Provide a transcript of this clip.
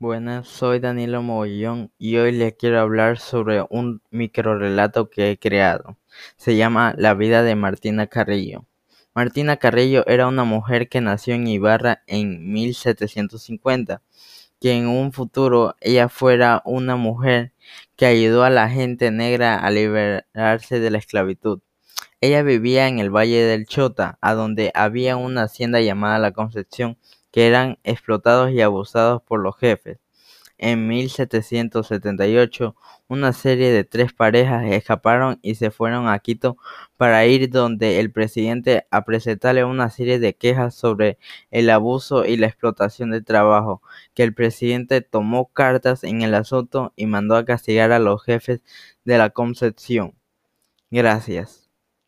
Buenas, soy Danilo Mogollón y hoy les quiero hablar sobre un microrelato que he creado. Se llama La vida de Martina Carrillo. Martina Carrillo era una mujer que nació en Ibarra en 1750, que en un futuro ella fuera una mujer que ayudó a la gente negra a liberarse de la esclavitud. Ella vivía en el Valle del Chota, a donde había una hacienda llamada La Concepción, que eran explotados y abusados por los jefes. En 1778, una serie de tres parejas escaparon y se fueron a Quito para ir donde el presidente a presentarle una serie de quejas sobre el abuso y la explotación de trabajo, que el presidente tomó cartas en el asunto y mandó a castigar a los jefes de la Concepción. Gracias.